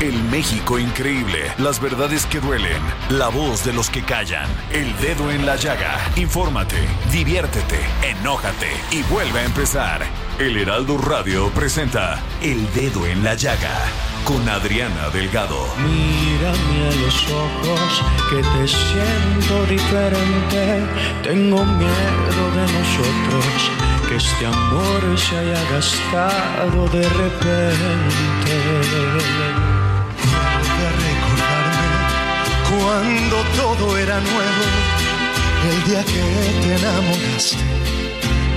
El México increíble, las verdades que duelen, la voz de los que callan, el dedo en la llaga. Infórmate, diviértete, enójate y vuelve a empezar. El Heraldo Radio presenta El Dedo en la Llaga con Adriana Delgado. Mírame a los ojos que te siento diferente. Tengo miedo de nosotros, que este amor se haya gastado de repente. Todo era nuevo, el día que te enamoraste,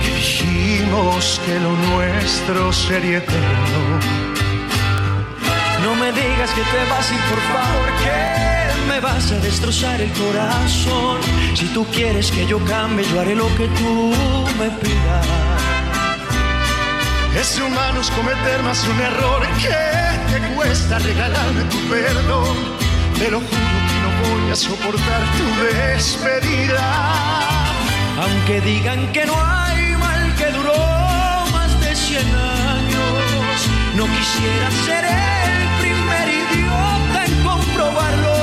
dijimos que lo nuestro sería eterno. No me digas que te vas y por favor que me vas a destrozar el corazón. Si tú quieres que yo cambie, yo haré lo que tú me pidas. Es humano cometer más un error que te cuesta regalarme tu perdón. Te lo a soportar tu despedida. Aunque digan que no hay mal que duró más de 100 años, no quisiera ser el primer idiota en comprobarlo.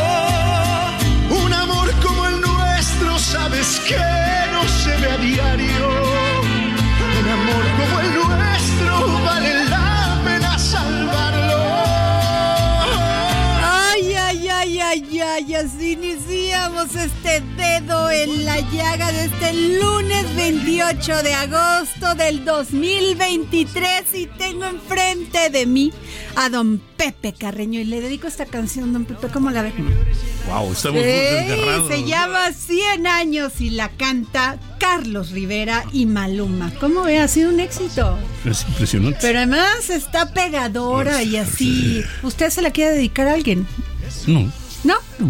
Un amor como el nuestro, sabes que no se ve a diario. Un amor como el nuestro vale ay, así iniciamos este dedo en la llaga de este lunes 28 de agosto del 2023 y tengo enfrente de mí a don Pepe Carreño y le dedico esta canción, don Pepe, ¿cómo la ve? Wow, estamos muy Sí, desgarrados. se llama 100 años y la canta Carlos Rivera y Maluma. ¿Cómo ve? Ha sido un éxito. Es impresionante. Pero además está pegadora y así. ¿Usted se la quiere dedicar a alguien? no. ¿No?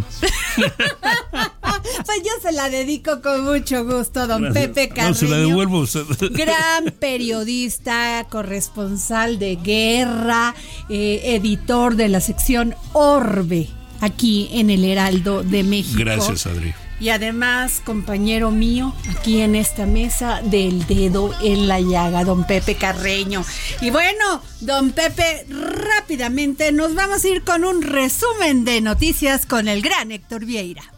pues yo se la dedico con mucho gusto, don Pepe Carreño. No, se la devuelvo. Gran periodista, corresponsal de guerra, eh, editor de la sección Orbe, aquí en el Heraldo de México. Gracias, Adri. Y además, compañero mío, aquí en esta mesa del dedo en la llaga, don Pepe Carreño. Y bueno, don Pepe, rápidamente nos vamos a ir con un resumen de noticias con el gran Héctor Vieira.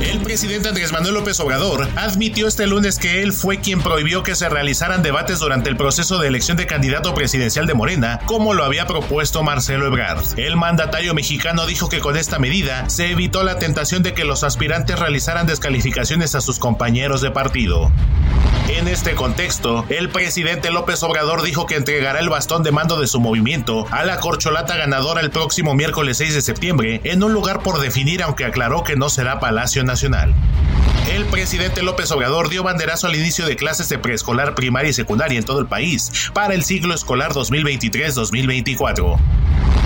El presidente Andrés Manuel López Obrador admitió este lunes que él fue quien prohibió que se realizaran debates durante el proceso de elección de candidato presidencial de Morena, como lo había propuesto Marcelo Ebrard. El mandatario mexicano dijo que con esta medida se evitó la tentación de que los aspirantes realizaran descalificaciones a sus compañeros de partido. En este contexto, el presidente López Obrador dijo que entregará el bastón de mando de su movimiento a la corcholata ganadora el próximo miércoles 6 de septiembre en un lugar por definir, aunque aclaró que no será Palacio Nacional. El presidente López Obrador dio banderazo al inicio de clases de preescolar, primaria y secundaria en todo el país para el ciclo escolar 2023-2024.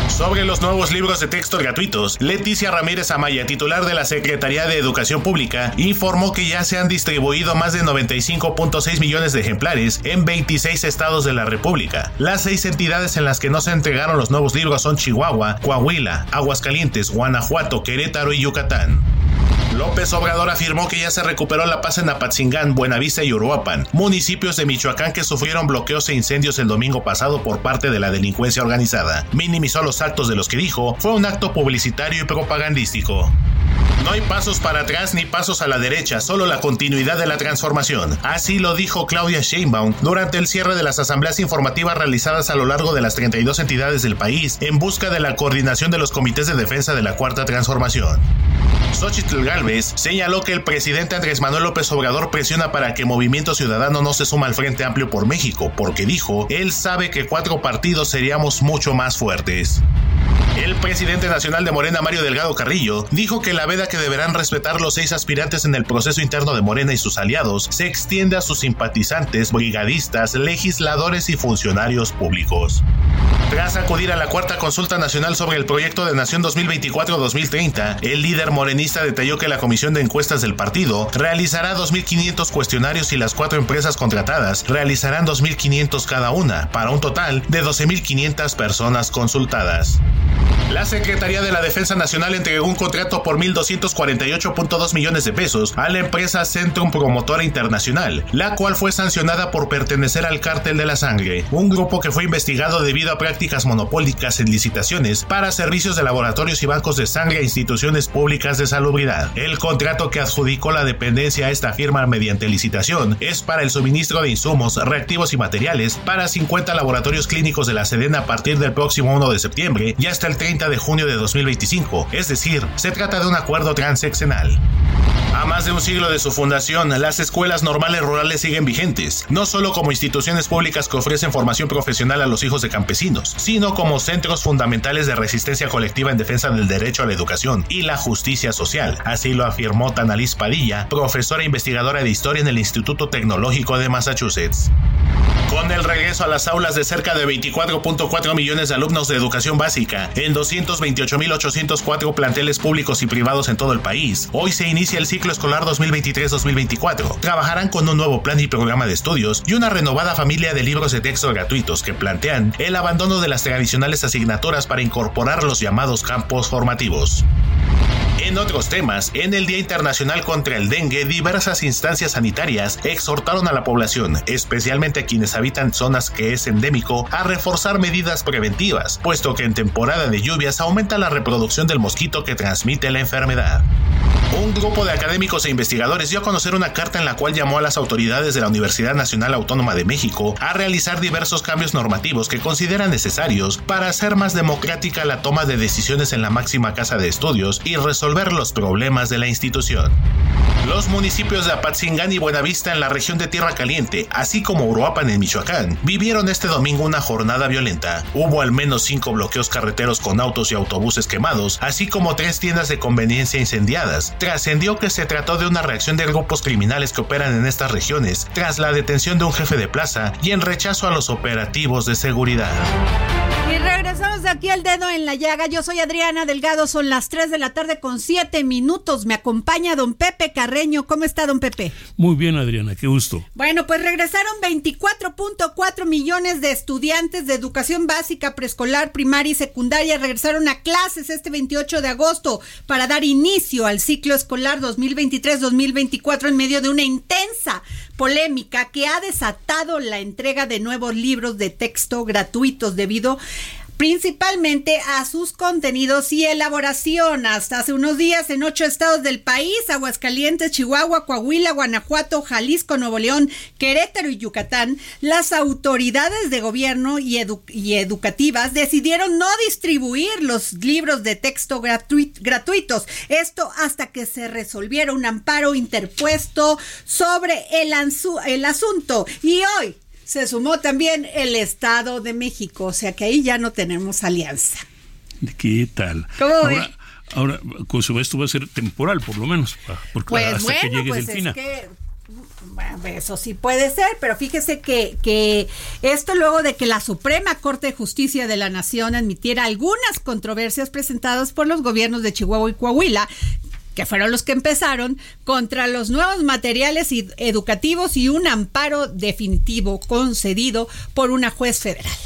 Sobre los nuevos libros de texto gratuitos, Leticia Ramírez Amaya, titular de la Secretaría de Educación Pública, informó que ya se han distribuido más de 95.6 millones de ejemplares en 26 estados de la República. Las seis entidades en las que no se entregaron los nuevos libros son Chihuahua, Coahuila, Aguascalientes, Guanajuato, Querétaro y Yucatán. López Obrador afirmó que ya se recuperó la paz en Apatzingán, Buenavista y Uruapan, municipios de Michoacán que sufrieron bloqueos e incendios el domingo pasado por parte de la delincuencia organizada. Minimizó los actos de los que dijo fue un acto publicitario y propagandístico. No hay pasos para atrás ni pasos a la derecha, solo la continuidad de la transformación. Así lo dijo Claudia Sheinbaum durante el cierre de las asambleas informativas realizadas a lo largo de las 32 entidades del país en busca de la coordinación de los comités de defensa de la Cuarta Transformación. Xochitl Galvez señaló que el presidente Andrés Manuel López Obrador presiona para que Movimiento Ciudadano no se suma al Frente Amplio por México, porque dijo, él sabe que cuatro partidos seríamos mucho más fuertes. El presidente nacional de Morena, Mario Delgado Carrillo, dijo que la veda que deberán respetar los seis aspirantes en el proceso interno de Morena y sus aliados se extiende a sus simpatizantes, brigadistas, legisladores y funcionarios públicos. Tras acudir a la cuarta consulta nacional sobre el proyecto de Nación 2024-2030, el líder morenista detalló que la comisión de encuestas del partido realizará 2.500 cuestionarios y las cuatro empresas contratadas realizarán 2.500 cada una, para un total de 12.500 personas consultadas. La Secretaría de la Defensa Nacional entregó un contrato por 1.248.2 millones de pesos a la empresa Centrum Promotora Internacional, la cual fue sancionada por pertenecer al Cártel de la Sangre, un grupo que fue investigado debido a prácticas monopólicas en licitaciones para servicios de laboratorios y bancos de sangre a instituciones públicas de salubridad. El contrato que adjudicó la dependencia a esta firma mediante licitación es para el suministro de insumos, reactivos y materiales para 50 laboratorios clínicos de la Sedena a partir del próximo 1 de septiembre y hasta el 30 de junio de 2025, es decir, se trata de un acuerdo transeccional. A más de un siglo de su fundación, las escuelas normales rurales siguen vigentes, no solo como instituciones públicas que ofrecen formación profesional a los hijos de campesinos, sino como centros fundamentales de resistencia colectiva en defensa del derecho a la educación y la justicia social. Así lo afirmó Tanalis Padilla, profesora e investigadora de historia en el Instituto Tecnológico de Massachusetts. Con el regreso a las aulas de cerca de 24.4 millones de alumnos de educación básica en 228.804 planteles públicos y privados en todo el país, hoy se inicia el ciclo escolar 2023-2024. Trabajarán con un nuevo plan y programa de estudios y una renovada familia de libros de texto gratuitos que plantean el abandono de las tradicionales asignaturas para incorporar los llamados campos formativos. En otros temas, en el Día Internacional contra el Dengue, diversas instancias sanitarias exhortaron a la población, especialmente a quienes habitan zonas que es endémico, a reforzar medidas preventivas, puesto que en temporada de lluvias aumenta la reproducción del mosquito que transmite la enfermedad. Un grupo de académicos e investigadores dio a conocer una carta en la cual llamó a las autoridades de la Universidad Nacional Autónoma de México a realizar diversos cambios normativos que consideran necesarios para hacer más democrática la toma de decisiones en la máxima casa de estudios y resolver los problemas de la institución. Los municipios de Apatzingán y Buenavista en la región de Tierra Caliente, así como Uruapan en Michoacán, vivieron este domingo una jornada violenta. Hubo al menos cinco bloqueos carreteros con autos y autobuses quemados, así como tres tiendas de conveniencia incendiadas. Trascendió que se trató de una reacción de grupos criminales que operan en estas regiones, tras la detención de un jefe de plaza y en rechazo a los operativos de seguridad. Y regresamos de aquí al dedo en la llaga. Yo soy Adriana Delgado, son las 3 de la tarde con 7 minutos. Me acompaña don Pepe Carreño. ¿Cómo está don Pepe? Muy bien, Adriana, qué gusto. Bueno, pues regresaron 24.4 millones de estudiantes de educación básica, preescolar, primaria y secundaria. Regresaron a clases este 28 de agosto para dar inicio al ciclo escolar 2023-2024 en medio de una intensa polémica que ha desatado la entrega de nuevos libros de texto gratuitos debido principalmente a sus contenidos y elaboración. Hasta hace unos días en ocho estados del país, Aguascalientes, Chihuahua, Coahuila, Guanajuato, Jalisco, Nuevo León, Querétaro y Yucatán, las autoridades de gobierno y, educativas decidieron no distribuir los libros de texto gratuitos. Esto hasta que se resolviera un amparo interpuesto sobre el, el asunto. Y hoy se sumó también el Estado de México, o sea que ahí ya no tenemos alianza. ¿Qué tal? ¿Cómo ahora, ahora, con su esto va a ser temporal, por lo menos, porque pues hasta bueno, que llegue pues Delfina. es que bueno, eso sí puede ser, pero fíjese que, que esto luego de que la Suprema Corte de Justicia de la Nación admitiera algunas controversias presentadas por los gobiernos de Chihuahua y Coahuila, que fueron los que empezaron, contra los nuevos materiales educativos y un amparo definitivo concedido por una juez federal.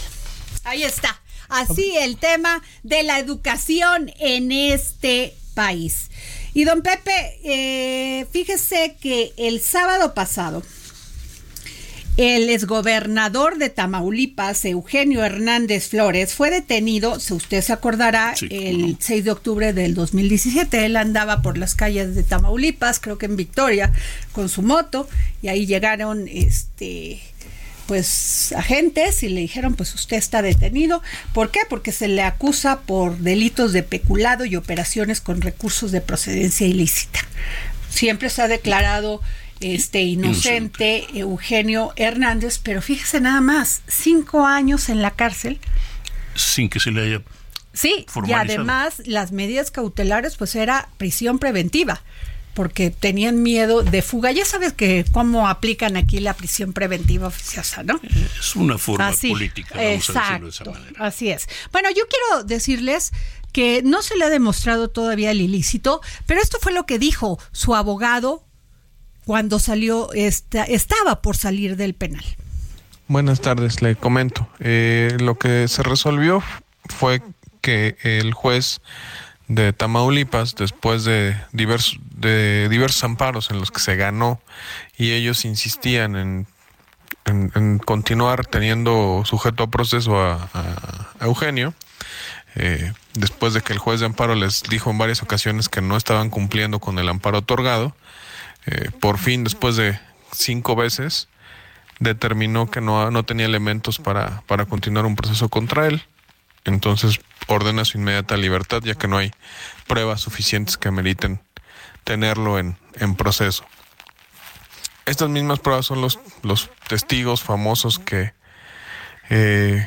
Ahí está. Así el tema de la educación en este país. Y don Pepe, eh, fíjese que el sábado pasado El exgobernador de Tamaulipas, Eugenio Hernández Flores, fue detenido, si usted se acordará, el 6 de octubre del 2017. Él andaba por las calles de Tamaulipas, creo que en Victoria, con su moto, y ahí llegaron este pues agentes y le dijeron pues usted está detenido. ¿Por qué? Porque se le acusa por delitos de peculado y operaciones con recursos de procedencia ilícita. Siempre se ha declarado este inocente, Eugenio Hernández, pero fíjese nada más, cinco años en la cárcel. Sin que se le haya Sí, y además las medidas cautelares pues era prisión preventiva porque tenían miedo de fuga. Ya sabes que cómo aplican aquí la prisión preventiva oficiosa, ¿no? Es una forma política, vamos a decirlo de esa manera. Así es. Bueno, yo quiero decirles que no se le ha demostrado todavía el ilícito, pero esto fue lo que dijo su abogado cuando salió, esta, estaba por salir del penal. Buenas tardes, le comento. Eh, lo que se resolvió fue que el juez de Tamaulipas, después de diversos, de diversos amparos en los que se ganó y ellos insistían en, en, continuar teniendo sujeto a proceso a, Eugenio, eh, después de que el juez de amparo les dijo en varias ocasiones que no estaban cumpliendo con el amparo otorgado, eh, por fin, después de cinco veces, determinó que no, no tenía elementos para, para continuar un proceso contra él. Entonces ordena su inmediata libertad, ya que no hay pruebas suficientes que meriten tenerlo en, en proceso. Estas mismas pruebas son los, los testigos famosos que eh,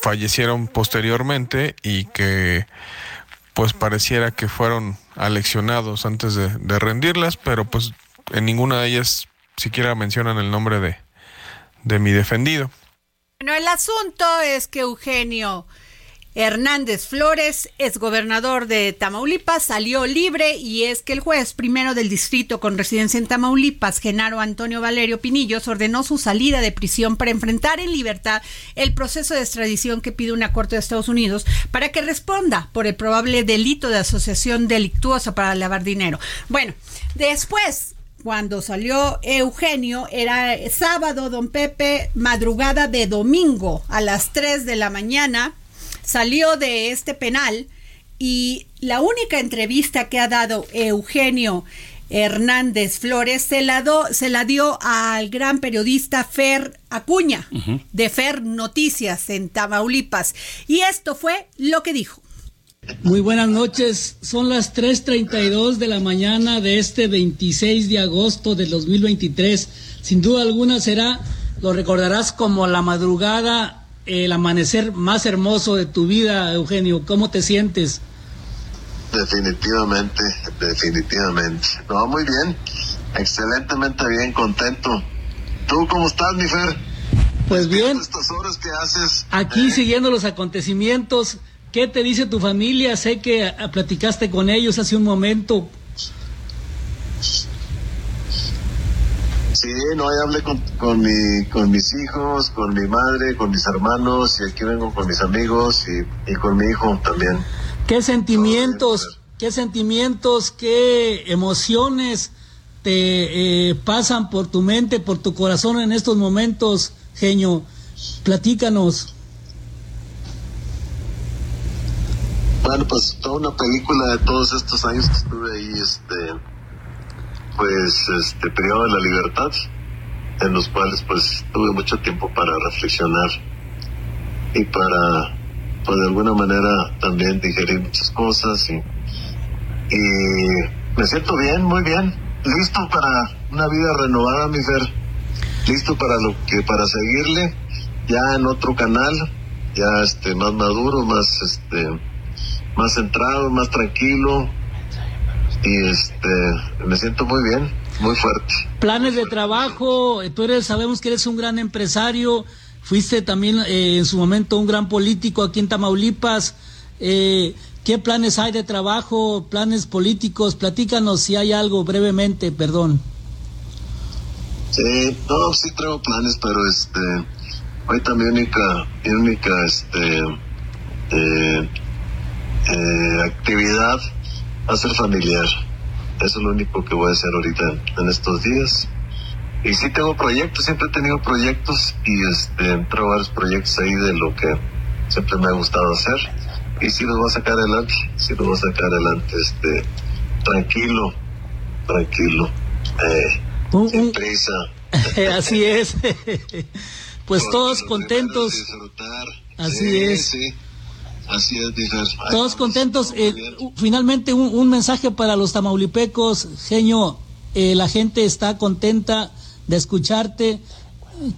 fallecieron posteriormente y que pues pareciera que fueron aleccionados antes de, rendirlas, pero pues en ninguna de ellas siquiera mencionan el nombre de, de mi defendido. Bueno, el asunto es que Eugenio Hernández Flores, gobernador de Tamaulipas, salió libre y es que el juez primero del distrito con residencia en Tamaulipas, Genaro Antonio Valerio Pinillos, ordenó su salida de prisión para enfrentar en libertad el proceso de extradición que pide una corte de Estados Unidos para que responda por el probable delito de asociación delictuosa para lavar dinero. Bueno, después cuando salió Eugenio, era sábado, don Pepe, madrugada de domingo a las 3 de la mañana salió de este penal y la única entrevista que ha dado Eugenio Hernández Flores se la, se la dio al gran periodista Fer Acuña de Fer Noticias en Tamaulipas y esto fue lo que dijo. Muy buenas noches, son las 3.32 de la mañana de este 26 de agosto del 2023. Sin duda alguna será, lo recordarás como la madrugada el amanecer más hermoso de tu vida, Eugenio. ¿Cómo te sientes? Definitivamente, definitivamente. No, muy bien, excelentemente bien, contento. ¿Tú cómo estás, mi Fer? Pues bien. Estas horas que haces. Aquí ¿eh? siguiendo los acontecimientos. ¿Qué te dice tu familia? Sé que platicaste con ellos hace un momento. Sí, no, ya hablé con, con, mi, con mis hijos, con mi madre, con mis hermanos, y aquí vengo con mis amigos y, con mi hijo también. ¿Qué sentimientos, qué sentimientos, qué emociones te eh, pasan por tu mente, por tu corazón en estos momentos, genio? Platícanos. Bueno, pues toda una película de todos estos años que estuve ahí, este pues este periodo de la libertad en los cuales pues tuve mucho tiempo para reflexionar y para pues de alguna manera también digerir muchas cosas y, y me siento bien, muy bien, listo para una vida renovada, mi Fer, listo para lo que para seguirle ya en otro canal, ya este más maduro, más este más centrado, más tranquilo, y este me siento muy bien, muy fuerte. Planes de trabajo, tú eres, sabemos que eres un gran empresario, fuiste también eh, en su momento un gran político aquí en Tamaulipas. Eh, ¿Qué planes hay de trabajo, planes políticos? Platícanos si hay algo brevemente, perdón. Sí, no, sí traigo planes, pero este, ahorita mi única, mi única, este, eh, eh actividad a ser familiar. Eso es lo único que voy a hacer ahorita en estos días. y sí tengo proyectos, siempre he tenido proyectos y este, entró varios proyectos ahí de lo que siempre me ha gustado hacer y sí los voy a sacar adelante, sí los voy a sacar adelante, este, tranquilo, tranquilo, eh, sin prisa. Así es. Pues Porque todos contentos. Así Sí, es. sí. Así es, Díaz. Todos contentos. Eh, finalmente, un, un mensaje para los tamaulipecos. Genio, eh, la gente está contenta de escucharte,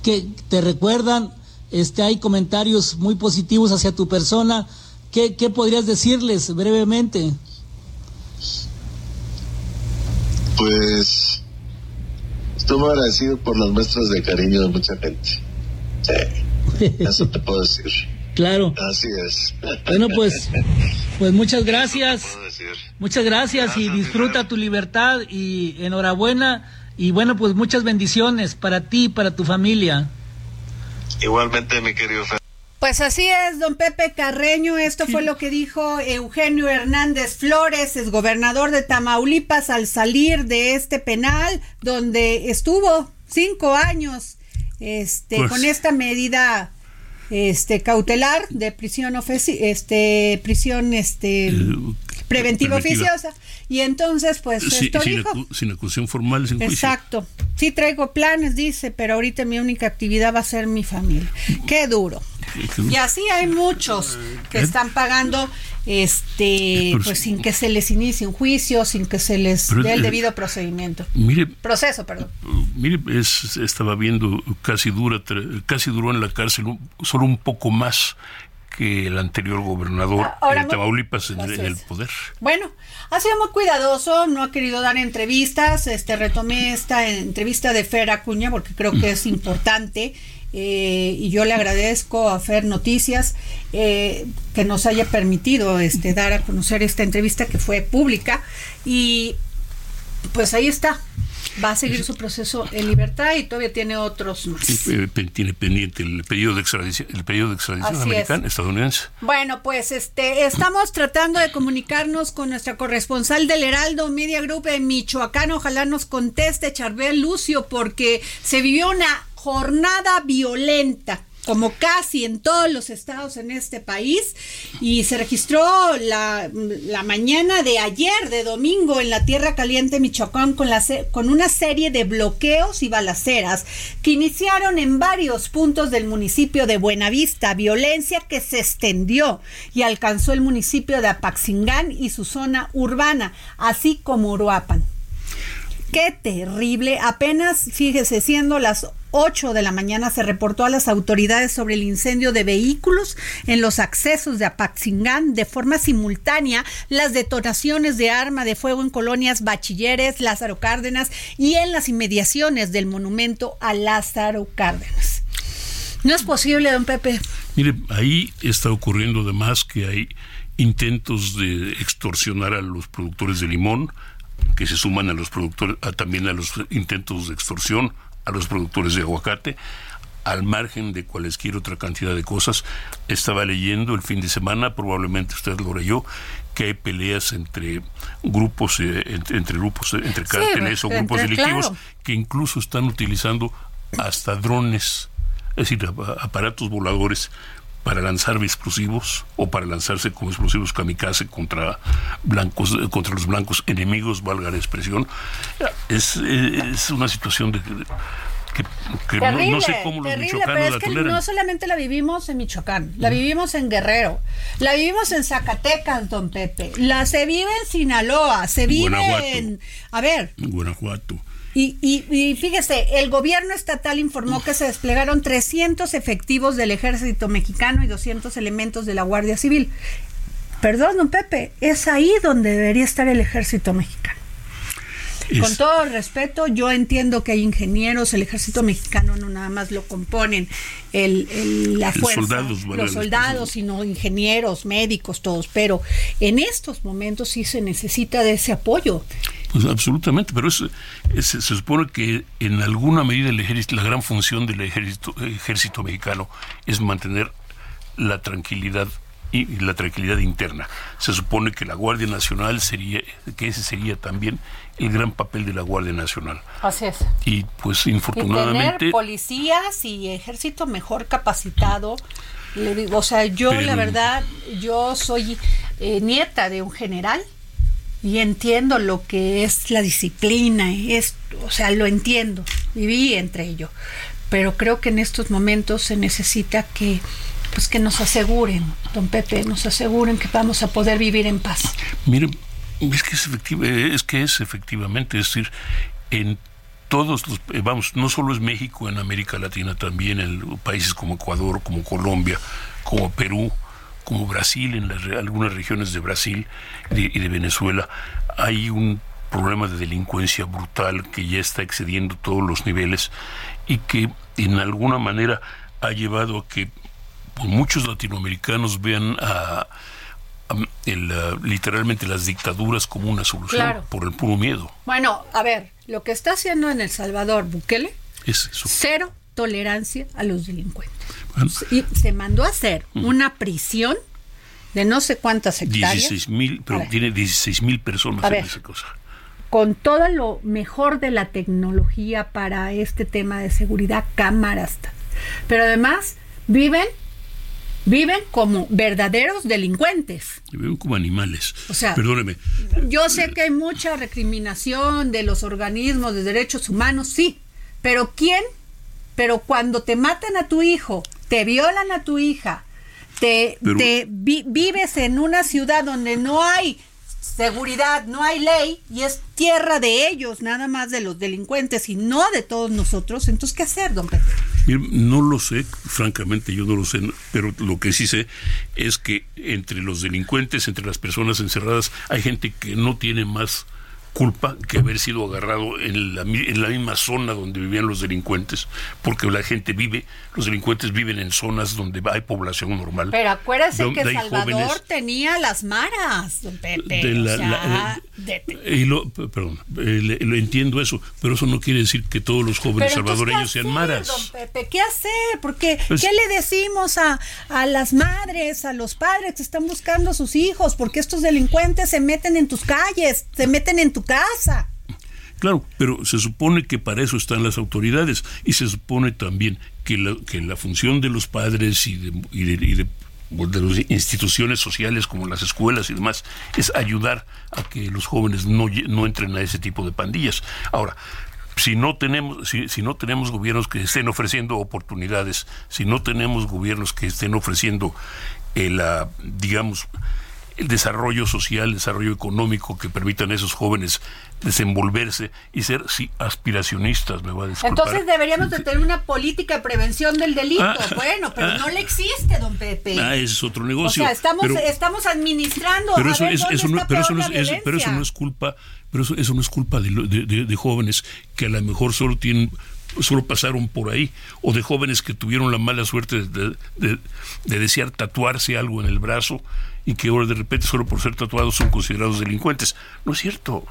que te recuerdan, este, hay comentarios muy positivos hacia tu persona. ¿Qué, qué podrías decirles brevemente? Pues estoy muy agradecido por las muestras de cariño de mucha gente. Sí, eso te puedo decir. Claro. Así es. Bueno, pues, pues muchas gracias. Muchas gracias y disfruta tu libertad y enhorabuena. Y bueno, pues muchas bendiciones para ti y para tu familia. Igualmente, mi querido Fer. Pues así es, don Pepe Carreño. Esto fue lo que dijo Eugenio Hernández Flores, es gobernador de Tamaulipas, al salir de este penal, donde estuvo cinco años este, Pues- con esta medida este, cautelar de prisión este, prisión este, preventiva preventiva. oficiosa. Y entonces, pues, Sí, esto sin, dijo. acu- sin acusación formal, sin juicio. Exacto. Sí traigo planes, dice, pero ahorita mi única actividad va a ser mi familia. Qué duro. Y así hay muchos que están pagando este Pero pues sin que se les inicie un juicio, sin que se les Pero, dé el eh, debido procedimiento. Mire, Proceso, perdón. Mire, es- estaba viendo, casi dura, casi duró en la cárcel un- solo un poco más que el anterior gobernador Ahora de muy- Tamaulipas en, en el poder. Bueno, ha sido muy cuidadoso, no ha querido dar entrevistas, este retomé esta entrevista de Fer Acuña porque creo que es importante eh, y yo le agradezco a Fer Noticias eh, que nos haya permitido este dar a conocer esta entrevista que fue pública y pues ahí está. Va a seguir su proceso en libertad y todavía tiene otros más. Eh, tiene pendiente el pedido de extradición, el pedido de extradición Así americano, estadounidense. Bueno, pues este estamos tratando de comunicarnos con nuestra corresponsal del Heraldo Media Group en Michoacán. Ojalá nos conteste Charbel Lucio porque se vivió una jornada violenta como casi en todos los estados en este país y se registró la, la mañana de ayer de domingo en la Tierra Caliente Michoacán con, la, con una serie de bloqueos y balaceras que iniciaron en varios puntos del municipio de Buenavista, violencia que se extendió y alcanzó el municipio de Apaxingán y su zona urbana, así como Uruapan. Qué terrible. Apenas, fíjese, siendo las 8 de la mañana se reportó a las autoridades sobre el incendio de vehículos en los accesos de Apaxingán de forma simultánea las detonaciones de arma de fuego en colonias Bachilleres, Lázaro Cárdenas y en las inmediaciones del monumento a Lázaro Cárdenas. No es posible, don Pepe. Mire, ahí está ocurriendo además que hay intentos de extorsionar a los productores de limón, que se suman a los productores, a- también a los intentos de extorsión a los productores de aguacate, al margen de cualquier otra cantidad de cosas. Estaba leyendo el fin de semana, probablemente usted lo leyó, que hay peleas entre grupos, eh, entre, entre grupos, eh, entre cárteles o entre- grupos delictivos claro. que incluso están utilizando hasta drones, es decir, ap- aparatos voladores para lanzar explosivos o para lanzarse con explosivos kamikaze contra blancos contra los blancos enemigos valga la expresión. Es, es una situación de, de- que, que no- Terrible, no, sé cómo los terrible, pero es la que toleran. no solamente la vivimos en Michoacán, la vivimos en Guerrero, la vivimos en Zacatecas, don Pepe, la se vive en Sinaloa, se vive Guanajuato. en... A ver, Guanajuato y, y, y fíjese, el gobierno estatal informó que se desplegaron 300 efectivos del ejército mexicano y 200 elementos de la Guardia Civil. Perdón, don Pepe, es ahí donde debería estar el ejército mexicano. Es- Con todo respeto, yo entiendo que hay ingenieros, el ejército mexicano no nada más lo componen el, el- la Los fuerza, soldados, los soldados, sino ingenieros, médicos, todos. Pero en estos momentos sí se necesita de ese apoyo. Pues absolutamente, pero es, es- se supone que en alguna medida el ejército, la gran función del ejército, ejército mexicano es mantener la tranquilidad y, la tranquilidad interna. Se supone que la Guardia Nacional sería, que ese sería también el gran papel de la Guardia Nacional. Así es. Y pues infortunadamente... tener policías y ejército mejor capacitado. Le digo, o sea, yo la verdad, yo soy eh, nieta de un general y entiendo lo que es la disciplina, es, o sea, lo entiendo, viví entre ellos, pero creo que en estos momentos se necesita que pues que nos aseguren, don Pepe, nos aseguren que vamos a poder vivir en paz. Miren, es que es, es que es efectivamente, es decir, en todos los, eh, vamos, no solo es México, en América Latina también, en países como Ecuador, como Colombia, como Perú, como Brasil, en las, algunas regiones de Brasil y de Venezuela, hay un problema de delincuencia brutal que ya está excediendo todos los niveles y que en alguna manera ha llevado a que pues, muchos latinoamericanos vean a, literalmente las dictaduras como una solución por el puro miedo. Bueno, a ver, lo que está haciendo en El Salvador Bukele es cero tolerancia a los delincuentes. y se mandó a hacer una prisión de no sé cuántas hectáreas. 16 mil, pero tiene 16 mil personas en esa cosa. Con todo lo mejor de la tecnología para este tema de seguridad, cámaras. Pero además viven viven como verdaderos delincuentes. Viven como animales. O sea, perdóneme. Yo sé que hay mucha recriminación de los organismos de derechos humanos, sí, pero ¿quién? Pero cuando te matan a tu hijo, te violan a tu hija, te, vives en una ciudad donde no hay seguridad, no hay ley y es tierra de ellos, nada más de los delincuentes y no de todos nosotros, entonces ¿qué hacer, don Pedro? No lo sé, francamente yo no lo sé, pero lo que sí sé es que entre los delincuentes, entre las personas encerradas, hay gente que no tiene más culpa que haber sido agarrado en la, en la misma zona donde vivían los delincuentes, porque la gente vive, los delincuentes viven en zonas donde hay población normal. Pero acuérdese que Salvador tenía las maras, don Pepe. y lo, perdón, eh, lo entiendo eso, pero eso no quiere decir que todos los jóvenes salvadoreños sean maras. Don Pepe, ¿qué hacer? Porque, pues ¿qué le decimos a, a las madres, a los padres que están buscando a sus hijos? Porque estos delincuentes se meten en tus calles, se meten en tu casa. Claro, pero se supone que para eso están las autoridades y se supone también que la, la función de los padres y de, y de, las instituciones sociales como las escuelas y demás es ayudar a que los jóvenes no, no entren a ese tipo de pandillas. Ahora, si no tenemos si, no tenemos gobiernos que estén ofreciendo oportunidades, si no tenemos gobiernos que estén ofreciendo el, la digamos el desarrollo social, el desarrollo económico que permitan a esos jóvenes desenvolverse y ser sí, aspiracionistas, me va a disculpar. Entonces deberíamos de tener una política de prevención del delito. Ah, bueno, pero ah, no le existe, don Pepe. Ah, ese es otro negocio. O sea, estamos, estamos administrando. Pero eso, es, eso no, pero eso no es, pero eso no es culpa, pero eso, eso no es culpa de, de, de jóvenes que a lo mejor solo tienen solo pasaron por ahí, o de jóvenes que tuvieron la mala suerte de, de, desear tatuarse algo en el brazo y que ahora de repente solo por ser tatuados son considerados delincuentes. No es cierto.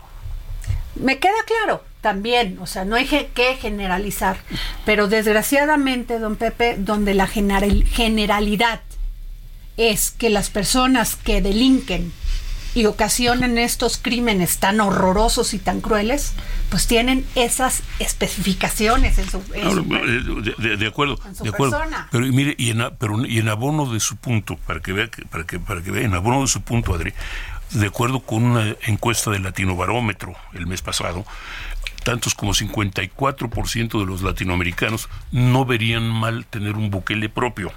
Me queda claro también, o sea, no hay que generalizar, pero desgraciadamente, don Pepe, donde la generalidad es que las personas que delinquen y ocasionan estos crímenes tan horrorosos y tan crueles, pues tienen esas especificaciones en su, de, acuerdo, de acuerdo. Pero mire, y en, pero, y en abono de su punto, para que vea, para que, para que vea, en abono de su punto, Adri, de acuerdo con una encuesta del Latino Barómetro el mes pasado, tantos como 54% de los latinoamericanos no verían mal tener un buquele propio.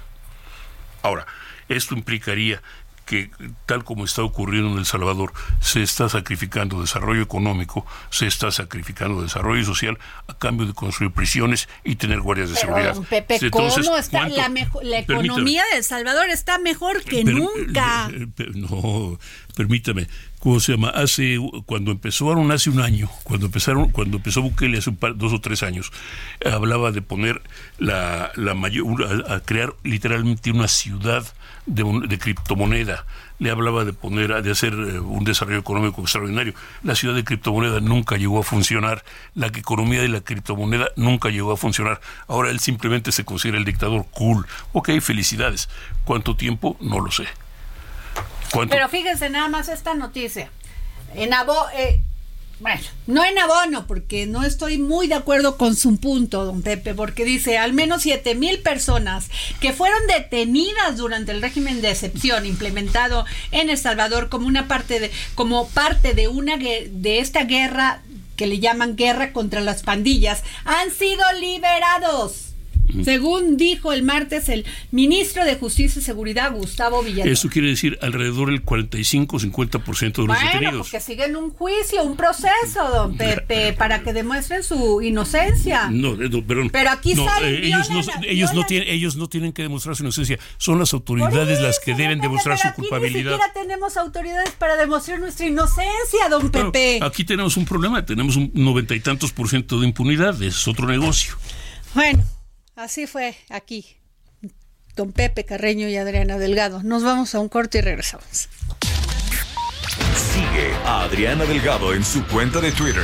Ahora, esto implicaría que tal como está ocurriendo en El Salvador, se está sacrificando desarrollo económico, se está sacrificando desarrollo social a cambio de construir prisiones y tener guardias de seguridad. Pepe, ¿cómo está la, la economía de El Salvador está mejor que nunca? Eh, eh, no, permítame. ¿Cómo se llama? Hace cuando empezaron hace un año, cuando empezaron, cuando empezó Bukele hace un par, dos o tres años, hablaba de poner la, la mayor, a crear literalmente una ciudad de, criptomoneda, le hablaba de poner, de hacer eh, un desarrollo económico extraordinario. La ciudad de criptomoneda nunca llegó a funcionar, la economía de la criptomoneda nunca llegó a funcionar. Ahora él simplemente se considera el dictador cool. Ok, felicidades. ¿Cuánto tiempo? No lo sé. Pero fíjense nada más esta noticia. En Abo, eh, bueno, no en abono, porque no estoy muy de acuerdo con su punto, don Pepe, porque dice al menos siete mil personas que fueron detenidas durante el régimen de excepción implementado en El Salvador como una parte de, como parte de una de esta guerra que le llaman guerra contra las pandillas, han sido liberados. Según dijo el martes el ministro de Justicia y Seguridad, Gustavo Villanueva. Eso quiere decir alrededor del 45-50% de los bueno, detenidos. porque siguen un juicio, un proceso, don Pepe, para que demuestren su inocencia. No, eh, no, perdón. Pero aquí No, salen, eh, ellos, no, violan, tienen, ellos no tienen que demostrar su inocencia. Son las autoridades las que deben demostrar su aquí culpabilidad. Ni siquiera tenemos autoridades para demostrar nuestra inocencia, don Claro, Pepe. aquí tenemos un problema, tenemos un noventa y tantos por ciento de impunidad, es otro negocio. Bueno, así fue aquí. Don Pepe Carreño y Adriana Delgado. Nos vamos a un corte y regresamos. Sigue a Adriana Delgado en su cuenta de Twitter.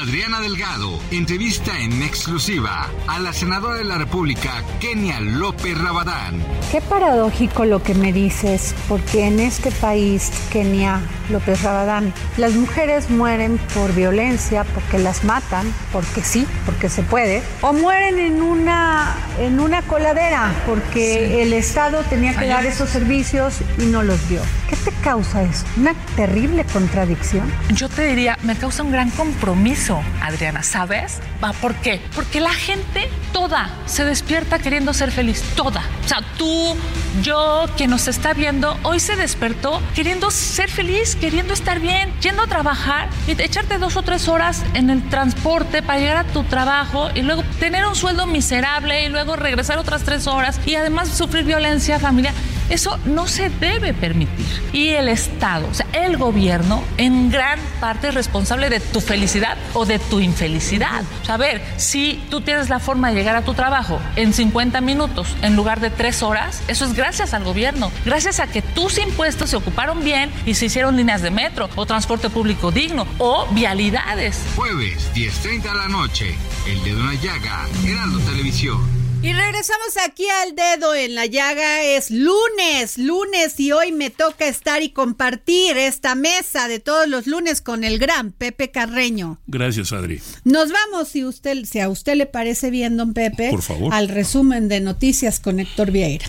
Adriana Delgado entrevista en exclusiva a la senadora de la República, Kenia López Rabadán. Qué paradójico lo que me dices, porque en este país, Kenia López Rabadán, las mujeres mueren por violencia, porque las matan, porque sí, porque se puede, o mueren en una, en una coladera, porque el Estado tenía que dar esos servicios y no los dio. ¿Qué te causa eso? ¿Una terrible contradicción? Yo te diría, me causa un gran compromiso, Adriana, ¿sabes? ¿Por qué? Porque la gente toda se despierta queriendo ser feliz, toda. O sea, tú, yo, quien nos está viendo, hoy se despertó queriendo ser feliz, queriendo estar bien, yendo a trabajar y echarte dos o tres horas en el transporte para llegar a tu trabajo y luego tener un sueldo miserable y luego regresar otras tres horas y además sufrir violencia familiar. Eso no se debe permitir. Y el Estado, o sea, el gobierno, en gran parte es responsable de tu felicidad o de tu infelicidad. O sea, ver, si tú tienes la forma de llegar a tu trabajo en 50 minutos en lugar de tres horas, eso es gracias al gobierno. Gracias a que tus impuestos se ocuparon bien y se hicieron líneas de metro o transporte público digno o vialidades. Jueves, 10.30 de la noche, El Dedo en la Llaga, Heraldo Televisión. Y regresamos aquí al dedo en la llaga. Es lunes, lunes y hoy me toca estar y compartir esta mesa de todos los lunes con el gran Pepe Carreño. Gracias, Adri. Nos vamos, si, usted, si a usted le parece bien, don Pepe, Por favor. al resumen de noticias con Héctor Vieira.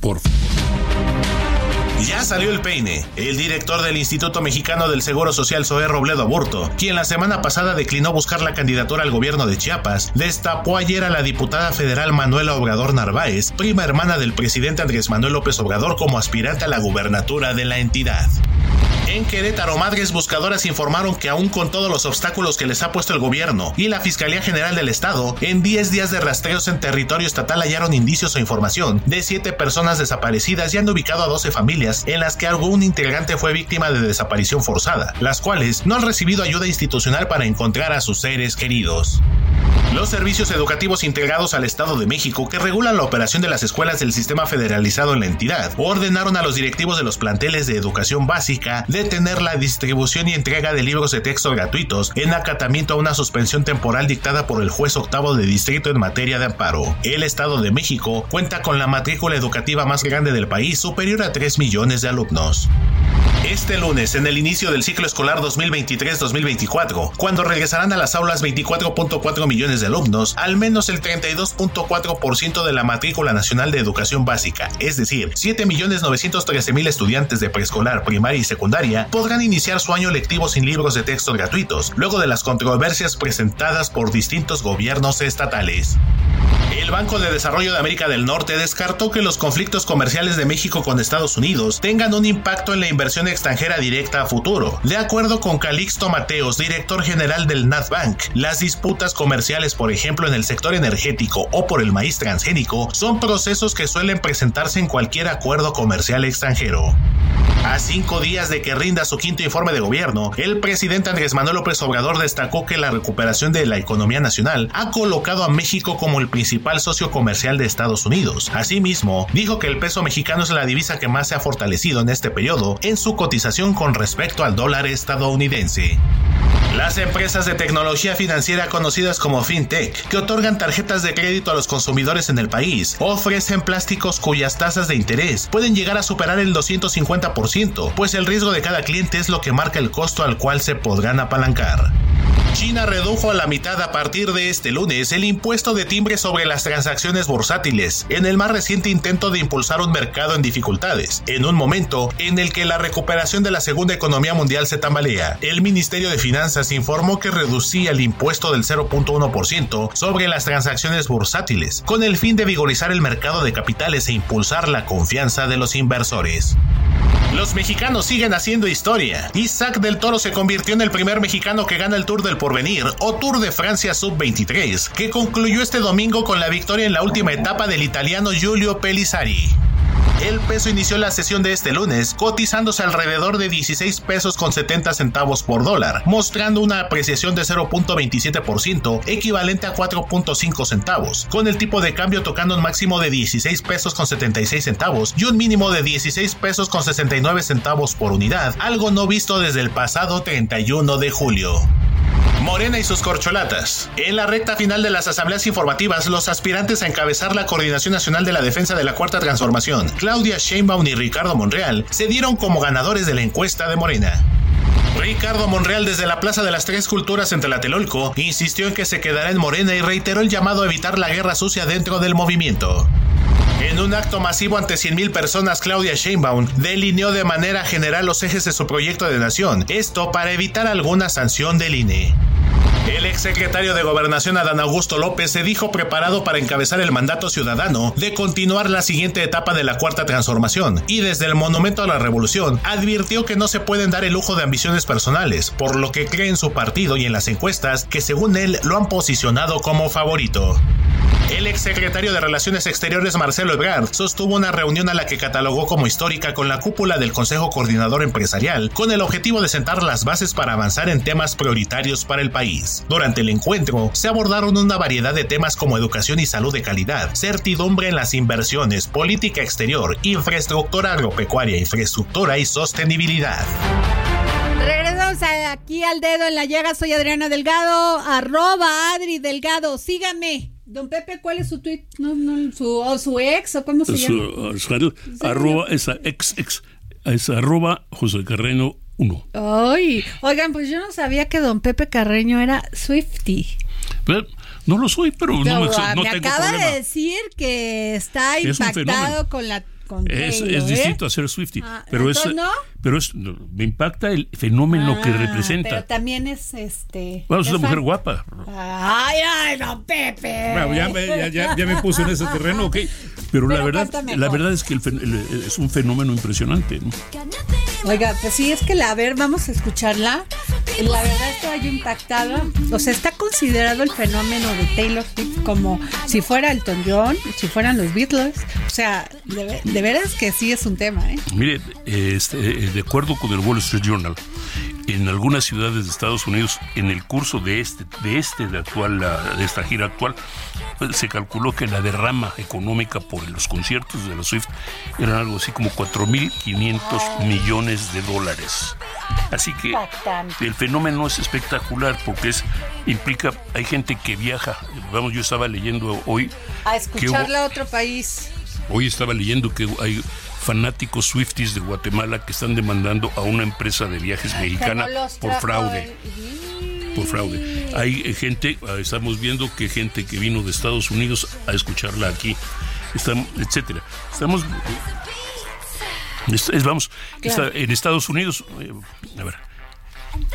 Por Ya salió el peine. El director del Instituto Mexicano del Seguro Social, Zoé Robledo Aburto, quien la semana pasada declinó buscar la candidatura al gobierno de Chiapas, destapó ayer a la diputada federal Manuela Obrador Narváez, prima hermana del presidente Andrés Manuel López Obrador, como aspirante a la gubernatura de la entidad. En Querétaro, madres buscadoras informaron que aún con todos los obstáculos que les ha puesto el gobierno y la Fiscalía General del Estado, en 10 días de rastreos en territorio estatal hallaron indicios o información de 7 personas desaparecidas y han ubicado a 12 familias en las que algún integrante fue víctima de desaparición forzada, las cuales no han recibido ayuda institucional para encontrar a sus seres queridos. Los servicios educativos integrados al Estado de México que regulan la operación de las escuelas del sistema federalizado en la entidad ordenaron a los directivos de los planteles de educación básica detener la distribución y entrega de libros de texto gratuitos en acatamiento a una suspensión temporal dictada por el juez octavo de distrito en materia de amparo. El Estado de México cuenta con la matrícula educativa más grande del país, superior a 3 millones de alumnos. Este lunes, en el inicio del ciclo escolar 2023-2024, cuando regresarán a las aulas 24.4 millones de alumnos, al menos el 32.4% de la matrícula nacional de educación básica, es decir, 7.913.000 estudiantes de preescolar, primaria y secundaria, podrán iniciar su año lectivo sin libros de texto gratuitos, luego de las controversias presentadas por distintos gobiernos estatales. El Banco de Desarrollo de América del Norte descartó que los conflictos comerciales de México con Estados Unidos tengan un impacto en la inversión extranjera directa a futuro. De acuerdo con Calixto Mateos, director general del NatBank, las disputas comerciales, por ejemplo, en el sector energético o por el maíz transgénico, son procesos que suelen presentarse en cualquier acuerdo comercial extranjero. A cinco días de que rinda su quinto informe de gobierno, el presidente Andrés Manuel López Obrador destacó que la recuperación de la economía nacional ha colocado a México como el principal socio comercial de Estados Unidos. Asimismo, dijo que el peso mexicano es la divisa que más se ha fortalecido en este periodo en su cotización con respecto al dólar estadounidense. Las empresas de tecnología financiera conocidas como FinTech, que otorgan tarjetas de crédito a los consumidores en el país, ofrecen plásticos cuyas tasas de interés pueden llegar a superar el 250%, pues el riesgo de cada cliente es lo que marca el costo al cual se podrán apalancar. China redujo a la mitad a partir de este lunes el impuesto de timbre sobre las transacciones bursátiles, en el más reciente intento de impulsar un mercado en dificultades, en un momento en el que la recuperación de la segunda economía mundial se tambalea. El Ministerio de Finanzas informó que reducía el impuesto del 0.1% sobre las transacciones bursátiles, con el fin de vigorizar el mercado de capitales e impulsar la confianza de los inversores. Los mexicanos siguen haciendo historia. Isaac del Toro se convirtió en el primer mexicano que gana el Tour del Porvenir o Tour de Francia Sub-23, que concluyó este domingo con la victoria en la última etapa del italiano Giulio Pelissari. El peso inició la sesión de este lunes cotizándose alrededor de 16 pesos con 70 centavos por dólar, mostrando una apreciación de 0.27%, equivalente a 4.5 centavos, con el tipo de cambio tocando un máximo de 16 pesos con 76 centavos y un mínimo de 16 pesos con 69 centavos por unidad, algo no visto desde el pasado 31 de julio. Morena y sus corcholatas. En la recta final de las asambleas informativas, los aspirantes a encabezar la Coordinación Nacional de la Defensa de la Cuarta Transformación, Claudia Sheinbaum y Ricardo Monreal, se dieron como ganadores de la encuesta de Morena. Ricardo Monreal desde la Plaza de las Tres Culturas en Tlatelolco insistió en que se quedará en Morena y reiteró el llamado a evitar la guerra sucia dentro del movimiento. En un acto masivo ante 100.000 personas, Claudia Sheinbaum delineó de manera general los ejes de su proyecto de nación, esto para evitar alguna sanción del INE. El exsecretario de Gobernación Adán Augusto López se dijo preparado para encabezar el mandato ciudadano de continuar la siguiente etapa de la cuarta transformación y desde el Monumento a la Revolución advirtió que no se pueden dar el lujo de ambiciones personales, por lo que cree en su partido y en las encuestas que según él lo han posicionado como favorito. El exsecretario de Relaciones Exteriores Marcelo Ebrard sostuvo una reunión a la que catalogó como histórica con la cúpula del Consejo Coordinador Empresarial con el objetivo de sentar las bases para avanzar en temas prioritarios para el país. Durante el encuentro se abordaron una variedad de temas como educación y salud de calidad, certidumbre en las inversiones, política exterior, infraestructura agropecuaria, infraestructura y sostenibilidad. Regresamos aquí al dedo en la llaga. Soy Adriana Delgado, arroba Adri Delgado. Sígame. Don Pepe, ¿cuál es su tweet? No, no, su, o su ex, o cómo se llama. Su, arroba, esa ex, ex, es arroba José Carreño 1. Ay, oigan, pues yo no sabía que don Pepe Carreño era Swifty. Pero, no lo soy, pero no, no, no me tengo acaba problema. de decir que está Es impactado con la Es, Taylor, es ¿eh? distinto a ser Swifty, Ah, pero es, ¿entonces no? pero es, me impacta el fenómeno que Ah, representa. Pero también es este. Bueno, es una fan. mujer guapa. Ay, ay, don Pepe. Bueno, ya, me, ya- ya- ya me puse en ese terreno, ok. Pero, la Pero verdad, canta la verdad es que el el- es un fenómeno impresionante. ¿no? Oiga, pues sí, es que la, a ver, vamos a escucharla. La verdad estoy impactada. O sea, está considerado el fenómeno de Taylor Swift como si fuera Elton John, si fueran los Beatles. O sea, de, de veras que sí es un tema, ¿eh? Mire, este, de acuerdo con el Wall Street Journal, en algunas ciudades de Estados Unidos, en el curso de este, de este, de actual, de esta gira actual, se calculó que la derrama económica por los conciertos de la Swift eran algo así como 4.500 millones de dólares. Así que el fenómeno es espectacular porque es implica hay gente que viaja. Vamos, yo estaba leyendo hoy a escucharla a otro país. Hoy estaba leyendo que hay fanáticos Swifties de Guatemala que están demandando a una empresa de viajes mexicana por fraude. Por fraude. Hay eh, gente, ah, estamos viendo que gente que vino de Estados Unidos a escucharla aquí, están, etcétera. Estamos vamos, en Estados Unidos, eh, a ver,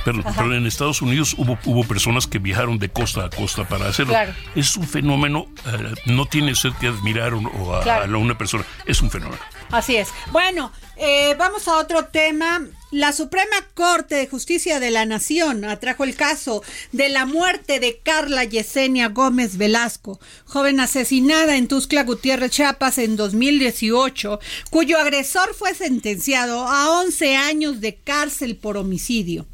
Perdón, pero en Estados Unidos hubo, hubo personas que viajaron de costa a costa para hacerlo. Es un fenómeno, eh, no tiene usted que admirar o a, una persona, es un fenómeno. Así es. Bueno, eh, vamos a otro tema. La Suprema Corte de Justicia de la Nación atrajo el caso de la muerte de Carla Yesenia Gómez Velasco, joven asesinada en Tuscla Gutiérrez, Chiapas en 2018, cuyo agresor fue sentenciado a 11 años de cárcel por homicidio.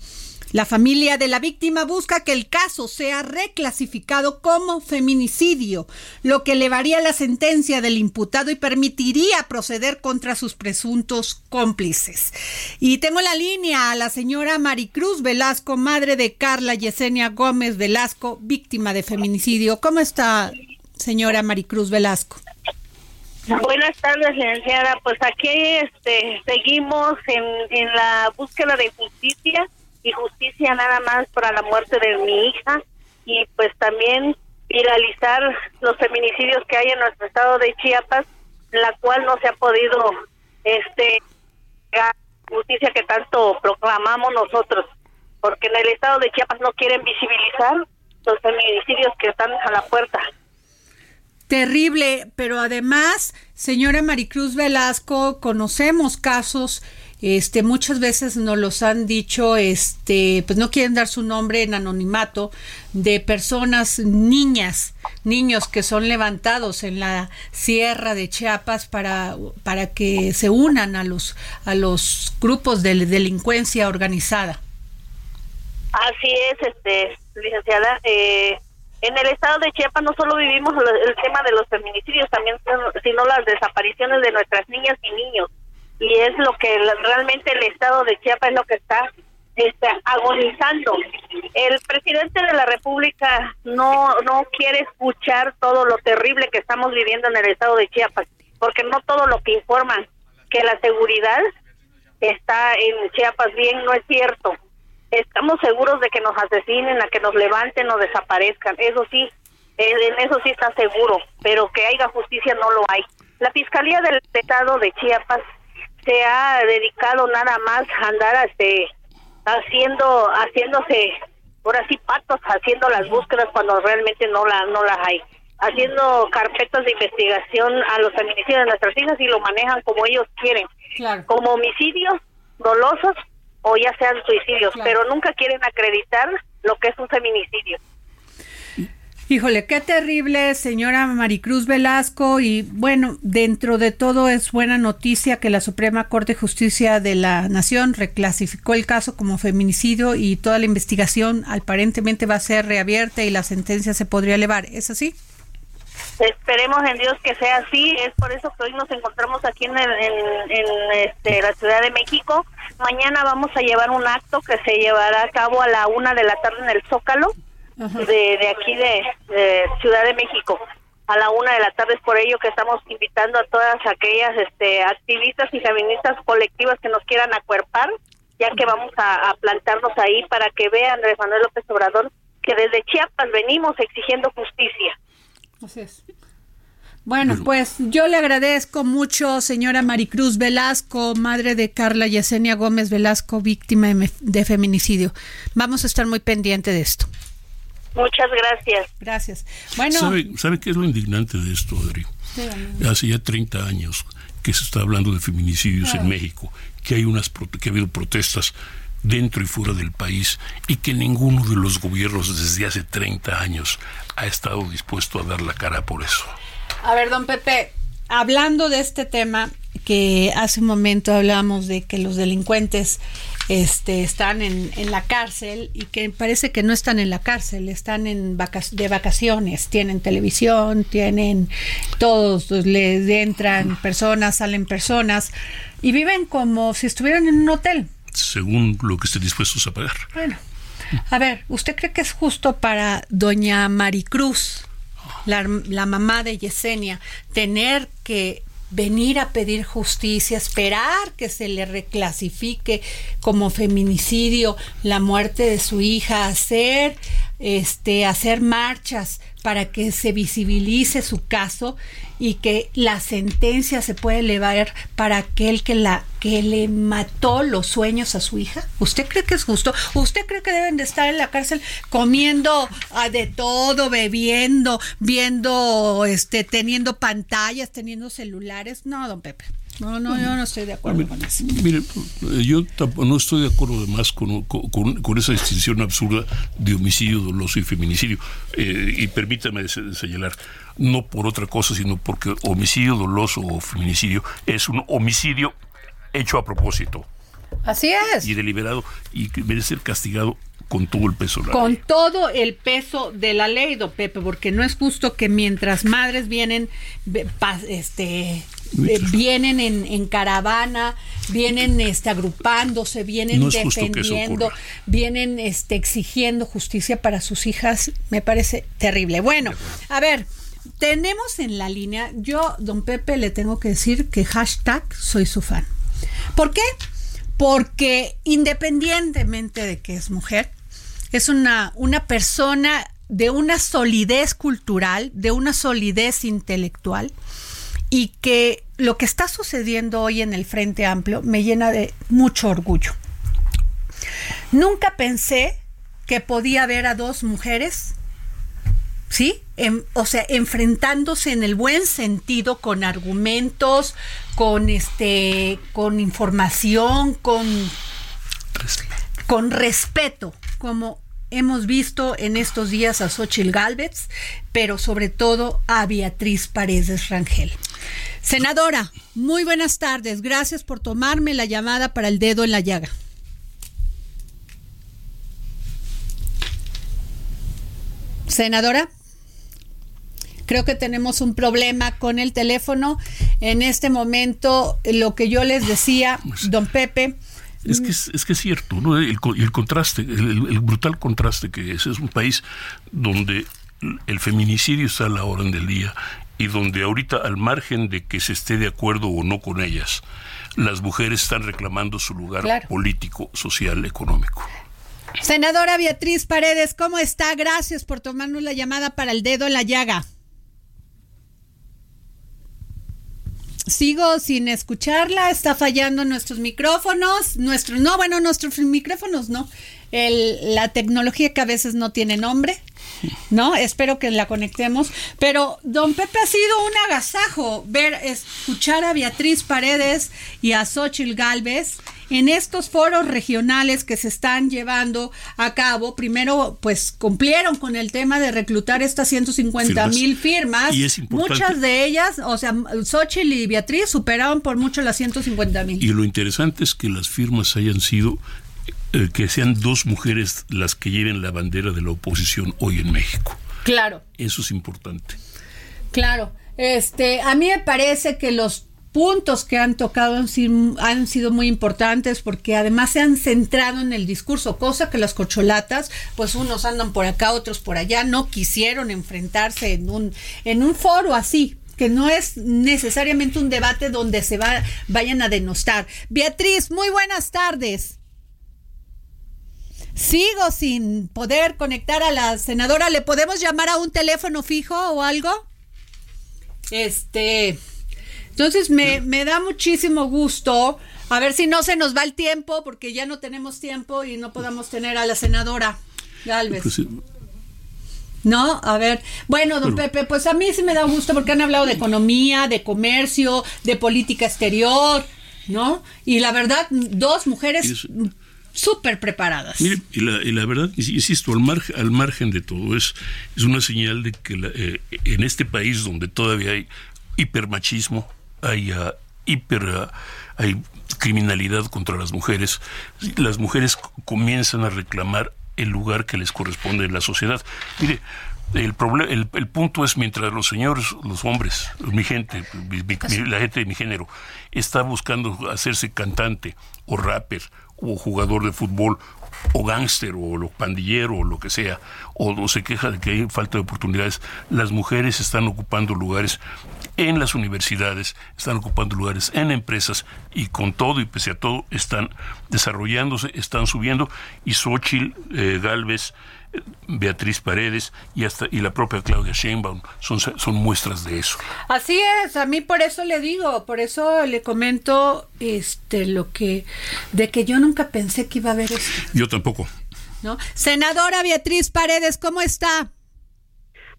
La familia de la víctima busca que el caso sea reclasificado como feminicidio, lo que elevaría la sentencia del imputado y permitiría proceder contra sus presuntos cómplices. Y tengo la línea a la señora Maricruz Velasco, madre de Carla Yesenia Gómez Velasco, víctima de feminicidio. ¿Cómo está, señora Maricruz Velasco? Buenas tardes, licenciada. Pues aquí este, seguimos en, en la búsqueda de justicia y justicia nada más para la muerte de mi hija y pues también viralizar los feminicidios que hay en nuestro estado de Chiapas, la cual no se ha podido este justicia que tanto proclamamos nosotros, porque en el estado de Chiapas no quieren visibilizar los feminicidios que están a la puerta. Terrible, pero además, señora Maricruz Velasco, conocemos casos este, muchas veces nos los han dicho, este, pues no quieren dar su nombre en anonimato, de personas, niñas, niños que son levantados en la sierra de Chiapas para, para que se unan a los, a los grupos de delincuencia organizada. Así es, este, licenciada. Eh, en el estado de Chiapas no solo vivimos el tema de los feminicidios, también sino las desapariciones de nuestras niñas y niños y es lo que realmente el estado de Chiapas es lo que está está agonizando. El presidente de la República no no quiere escuchar todo lo terrible que estamos viviendo en el estado de Chiapas, porque no todo lo que informan que la seguridad está en Chiapas bien no es cierto. Estamos seguros de que nos asesinen, a que nos levanten o desaparezcan. Eso sí, en eso sí está seguro, pero que haya justicia no lo hay. La Fiscalía del Estado de Chiapas se ha dedicado nada más a andar este, haciendo, haciéndose, por así patos, haciendo las búsquedas cuando realmente no, la, no las hay. Haciendo carpetas de investigación a los feminicidios de nuestras hijas y lo manejan como ellos quieren. Como homicidios dolosos o ya sean suicidios, pero nunca quieren acreditar lo que es un feminicidio. Híjole, qué terrible, señora Maricruz Velasco. Y bueno, dentro de todo es buena noticia que la Suprema Corte de Justicia de la Nación reclasificó el caso como feminicidio y toda la investigación aparentemente va a ser reabierta y la sentencia se podría elevar. ¿Es así? Esperemos en Dios que sea así. Es por eso que hoy nos encontramos aquí en, este, la Ciudad de México. Mañana vamos a llevar un acto que se llevará a cabo a la una de la tarde en el Zócalo de, de aquí de, Ciudad de México a la una de la tarde es por ello que estamos invitando a todas aquellas este, activistas y feministas colectivas que nos quieran acuerpar ya que vamos a, plantarnos ahí para que vean Andrés Manuel López Obrador que desde Chiapas venimos exigiendo justicia. Así es. Bueno, pues yo le agradezco mucho, señora Maricruz Velasco, madre de Carla Yesenia Gómez Velasco, víctima de feminicidio. Vamos a estar muy pendiente de esto. Muchas gracias. Gracias. Bueno. ¿Sabe, ¿Sabe qué es lo indignante de esto, Adri? Hace ya 30 años que se está hablando de feminicidios en México, que hay unas que ha habido protestas dentro y fuera del país y que ninguno de los gobiernos desde hace 30 años ha estado dispuesto a dar la cara por eso. A ver, don Pepe, hablando de este tema, que hace un momento hablamos de que los delincuentes este, están en, en, la cárcel y que parece que no están en la cárcel, están en de vacaciones, tienen televisión, tienen todos, les entran personas, salen personas y viven como si estuvieran en un hotel. Según lo que estén dispuestos a pagar. Bueno, a ver, ¿usted cree que es justo para doña Maricruz, la, la mamá de Yesenia, tener que venir a pedir justicia, esperar que se le reclasifique como feminicidio la muerte de su hija, hacer este hacer marchas para que se visibilice su caso y que la sentencia se pueda elevar para aquel que la que le mató los sueños a su hija. ¿Usted cree que es justo? ¿Usted cree que deben de estar en la cárcel comiendo ah, de todo, bebiendo, viendo este teniendo pantallas, teniendo celulares? No, don Pepe. No, no, yo no estoy de acuerdo con eso. Mire, yo no estoy de acuerdo además con, con, esa distinción absurda de homicidio doloso y feminicidio. Eh, y permítame señalar, no por otra cosa, sino porque homicidio doloso o feminicidio es un homicidio hecho a propósito. Así es. Y deliberado y que merece ser castigado con todo el peso de la con todo el peso de la ley, don Pepe, porque no es justo que mientras madres vienen este eh, vienen en, caravana, vienen este, agrupándose, vienen defendiendo, vienen este, exigiendo justicia para sus hijas, me parece terrible. Bueno, a ver, tenemos en la línea, yo, don Pepe, le tengo que decir que hashtag soy su fan. ¿Por qué? Porque independientemente de que es mujer, es una, una persona de una solidez cultural, de una solidez intelectual, y que lo que está sucediendo hoy en el Frente Amplio me llena de mucho orgullo. Nunca pensé que podía ver a dos mujeres, ¿sí? o sea, enfrentándose en el buen sentido con argumentos, con este, con información, con, con respeto, como hemos visto en estos días a Xochil Gálvez, pero sobre todo a Beatriz Paredes Rangel. Senadora, muy buenas tardes. Gracias por tomarme la llamada para el dedo en la llaga. Senadora, creo que tenemos un problema con el teléfono. En este momento, lo que yo les decía, don Pepe, es que es, que es cierto, ¿no? el, el contraste, el, brutal contraste que es. Es un país donde el feminicidio está a la orden del día y donde ahorita, al margen de que se esté de acuerdo o no con ellas, las mujeres están reclamando su lugar político, social, económico. Senadora Beatriz Paredes, ¿cómo está? Gracias por tomarnos la llamada para el dedo en la llaga. Sigo sin escucharla, está fallando nuestros micrófonos, nuestros, no, bueno, nuestros micrófonos no, el, la tecnología que a veces no tiene nombre, ¿no? Espero que la conectemos, pero don Pepe ha sido un agasajo ver, escuchar a Beatriz Paredes y a Xochil Galvez en estos foros regionales que se están llevando a cabo, primero pues cumplieron con el tema de reclutar estas 150 mil firmas. Muchas de ellas, o sea, Xochitl y Beatriz superaron por mucho las 150 mil. Y lo interesante es que las firmas hayan sido eh, que sean dos mujeres las que lleven la bandera de la oposición hoy en México. Claro. Eso es importante. Claro. Este, a mí me parece que los puntos que han tocado han sido, muy importantes porque además se han centrado en el discurso, cosa que las cocholatas, pues unos andan por acá, otros por allá, no quisieron enfrentarse en un, en un foro así, que no es necesariamente un debate donde se va, vayan a denostar. Beatriz, muy buenas tardes. Sigo sin poder conectar a la senadora. ¿Le podemos llamar a un teléfono fijo o algo? Este. Entonces me, me da muchísimo gusto. A ver si no se nos va el tiempo, porque ya no tenemos tiempo y no podamos tener a la senadora Galvez. Pues, No, a ver. Bueno, don Pepe, pues a mí sí me da gusto porque han hablado de economía, de comercio, de política exterior, ¿no? Y la verdad, dos mujeres súper preparadas. Mire, y la, y la, verdad, insisto, al margen, al margen de todo, es, es una señal de que eh, en este país donde todavía hay hipermachismo, hay uh, hiper... Uh, hay criminalidad contra las mujeres, las mujeres comienzan a reclamar el lugar que les corresponde en la sociedad. Mire, el, problema, el, punto es mientras los señores, los hombres, mi gente, la gente de mi género, está buscando hacerse cantante o rapper o jugador de fútbol o gángster o lo pandillero o lo que sea, o, se queja de que hay falta de oportunidades, las mujeres están ocupando lugares en las universidades, están ocupando lugares en empresas y con todo y pese a todo están desarrollándose, están subiendo y Xochitl eh, Galvez Beatriz Paredes y hasta y la propia Claudia Sheinbaum son, son muestras de eso. Así es, a mí por eso le digo, por eso le comento este lo que de que yo nunca pensé que iba a haber esto. Yo tampoco. ¿No? Senadora Beatriz Paredes, ¿cómo está?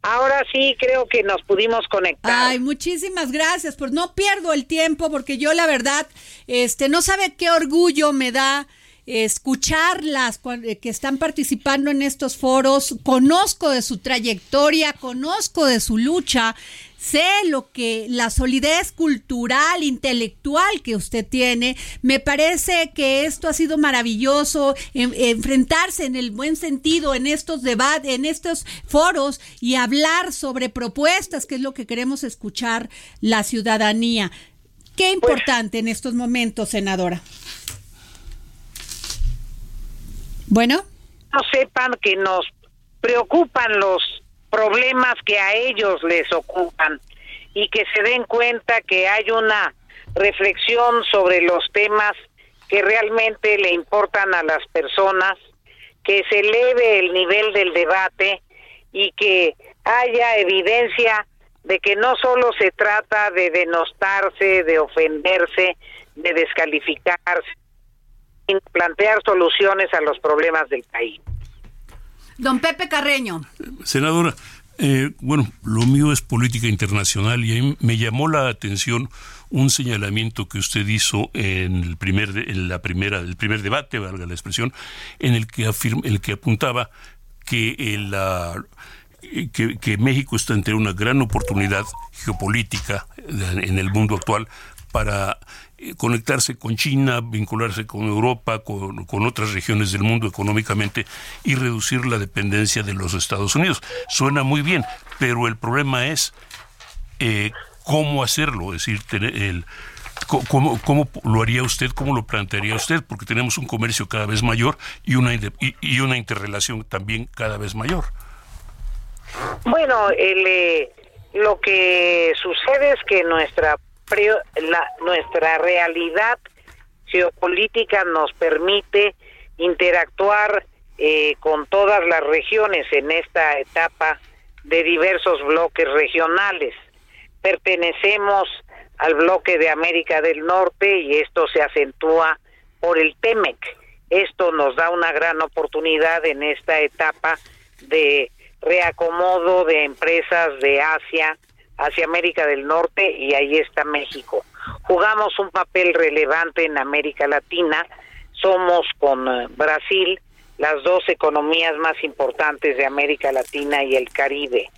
Ahora sí creo que nos pudimos conectar. Ay, muchísimas gracias. Pues no pierdo el tiempo porque yo la verdad, este, no sabe qué orgullo me da escucharlas eh, que están participando en estos foros, conozco de su trayectoria, conozco de su lucha, sé lo que la solidez cultural, intelectual que usted tiene. Me parece que esto ha sido maravilloso, enfrentarse en el buen sentido en estos debates, en estos foros y hablar sobre propuestas, que es lo que queremos escuchar la ciudadanía. Qué importante en estos momentos, senadora. Bueno. No sepan que nos preocupan los problemas que a ellos les ocupan y que se den cuenta que hay una reflexión sobre los temas que realmente le importan a las personas, que se eleve el nivel del debate y que haya evidencia de que no solo se trata de denostarse, de ofenderse, de descalificarse, plantear soluciones a los problemas del país. Don Pepe Carreño. Senadora, eh, bueno, lo mío es política internacional y me llamó la atención un señalamiento que usted hizo en el primer en la primera el primer debate, valga la expresión, en el que afirma, el que apuntaba que la que, que, México está ante una gran oportunidad geopolítica en el mundo actual para eh, conectarse con China, vincularse con Europa, con, otras regiones del mundo económicamente y reducir la dependencia de los Estados Unidos. Suena muy bien, pero el problema es eh, cómo hacerlo, es decir, el, ¿Cómo, ¿Cómo, lo haría usted? ¿Cómo lo plantearía usted? Porque tenemos un comercio cada vez mayor y una, y, una interrelación también cada vez mayor. Bueno, el, eh, lo que sucede es que nuestra la, nuestra realidad geopolítica nos permite interactuar eh, con todas las regiones en esta etapa de diversos bloques regionales. Pertenecemos al bloque de América del Norte y esto se acentúa por el TEMEC. Esto nos da una gran oportunidad en esta etapa de reacomodo de empresas de Asia hacia América del Norte y ahí está México. Jugamos un papel relevante en América Latina, somos con eh, Brasil las dos economías más importantes de América Latina y el Caribe.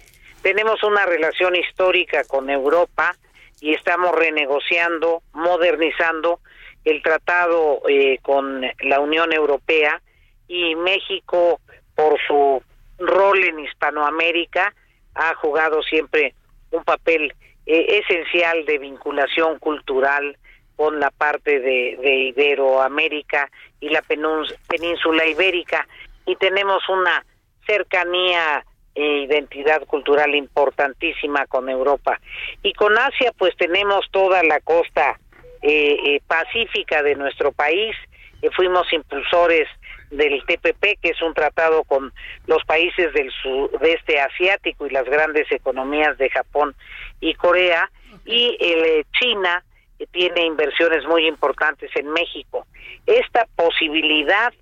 Tenemos una relación histórica con Europa y estamos renegociando, modernizando el tratado eh, con la Unión Europea y México por su rol en Hispanoamérica ha jugado siempre un papel eh, esencial de vinculación cultural con la parte de, Iberoamérica y la península ibérica. Y tenemos una cercanía e identidad cultural importantísima con Europa. Y con Asia pues tenemos toda la costa eh, eh, pacífica de nuestro país. Fuimos impulsores del TPP, que es un tratado con los países del sudeste asiático y las grandes economías de Japón y Corea, y el, eh, China tiene inversiones muy importantes en México. Esta posibilidad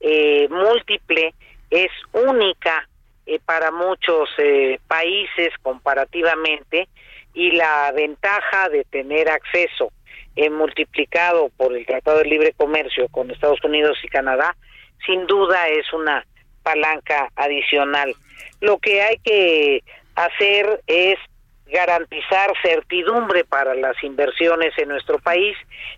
eh, múltiple es única eh, para muchos eh, países comparativamente y la ventaja de tener acceso multiplicado por el Tratado de Libre Comercio con Estados Unidos y Canadá, sin duda es una palanca adicional. Lo que hay que hacer es garantizar certidumbre para las inversiones en nuestro país,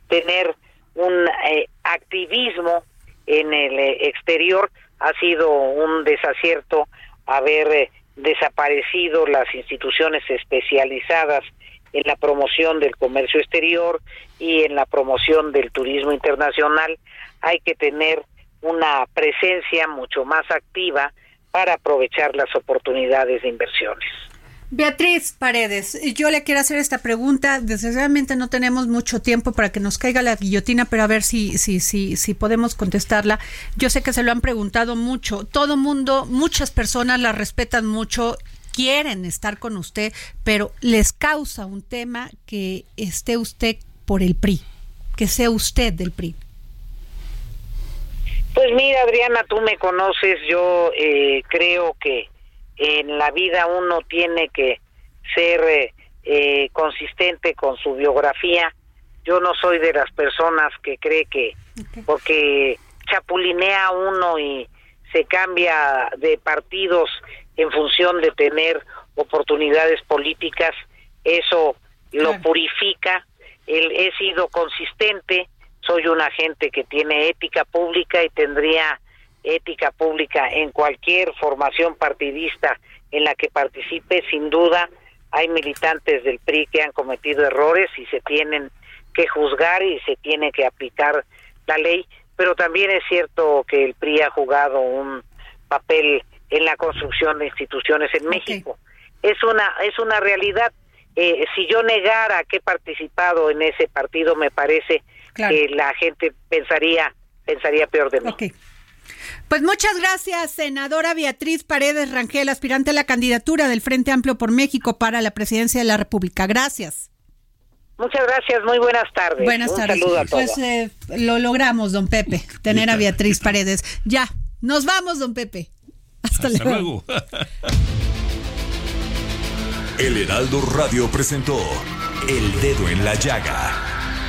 tener un eh, activismo en el eh, exterior. Ha sido un desacierto haber eh, desaparecido las instituciones especializadas en la promoción del comercio exterior y en la promoción del turismo internacional. Hay que tener una presencia mucho más activa para aprovechar las oportunidades de inversiones. Beatriz Paredes, yo le quiero hacer esta pregunta. Desgraciadamente no tenemos mucho tiempo para que nos caiga la guillotina, pero a ver si, si, si, si podemos contestarla. Yo sé que se lo han preguntado mucho. Todo mundo, muchas personas la respetan mucho, quieren estar con usted, pero les causa un tema que esté usted por el PRI, que sea usted del PRI. Pues mira, Adriana, tú me conoces, yo eh, creo que en la vida uno tiene que ser eh, eh, consistente con su biografía. Yo no soy de las personas que cree que porque chapulinea uno y se cambia de partidos en función de tener oportunidades políticas, eso lo purifica. he sido consistente, soy una gente que tiene ética pública y tendría ética pública en cualquier formación partidista en la que participe, sin duda hay militantes del PRI que han cometido errores y se tienen que juzgar y se tiene que aplicar la ley, pero también es cierto que el PRI ha jugado un papel en la construcción de instituciones en México. Es una es una realidad. Eh, si yo negara que he participado en ese partido, me parece que la gente pensaría pensaría peor de mí. Pues muchas gracias, senadora Beatriz Paredes Rangel, aspirante a la candidatura del Frente Amplio por México para la presidencia de la República. Gracias. Muchas gracias, muy buenas tardes. Buenas tardes. Saludo a pues eh, lo logramos, don Pepe, tener a Beatriz Paredes. Ya, nos vamos, don Pepe. Hasta, luego. El Heraldo Radio presentó El Dedo en la Llaga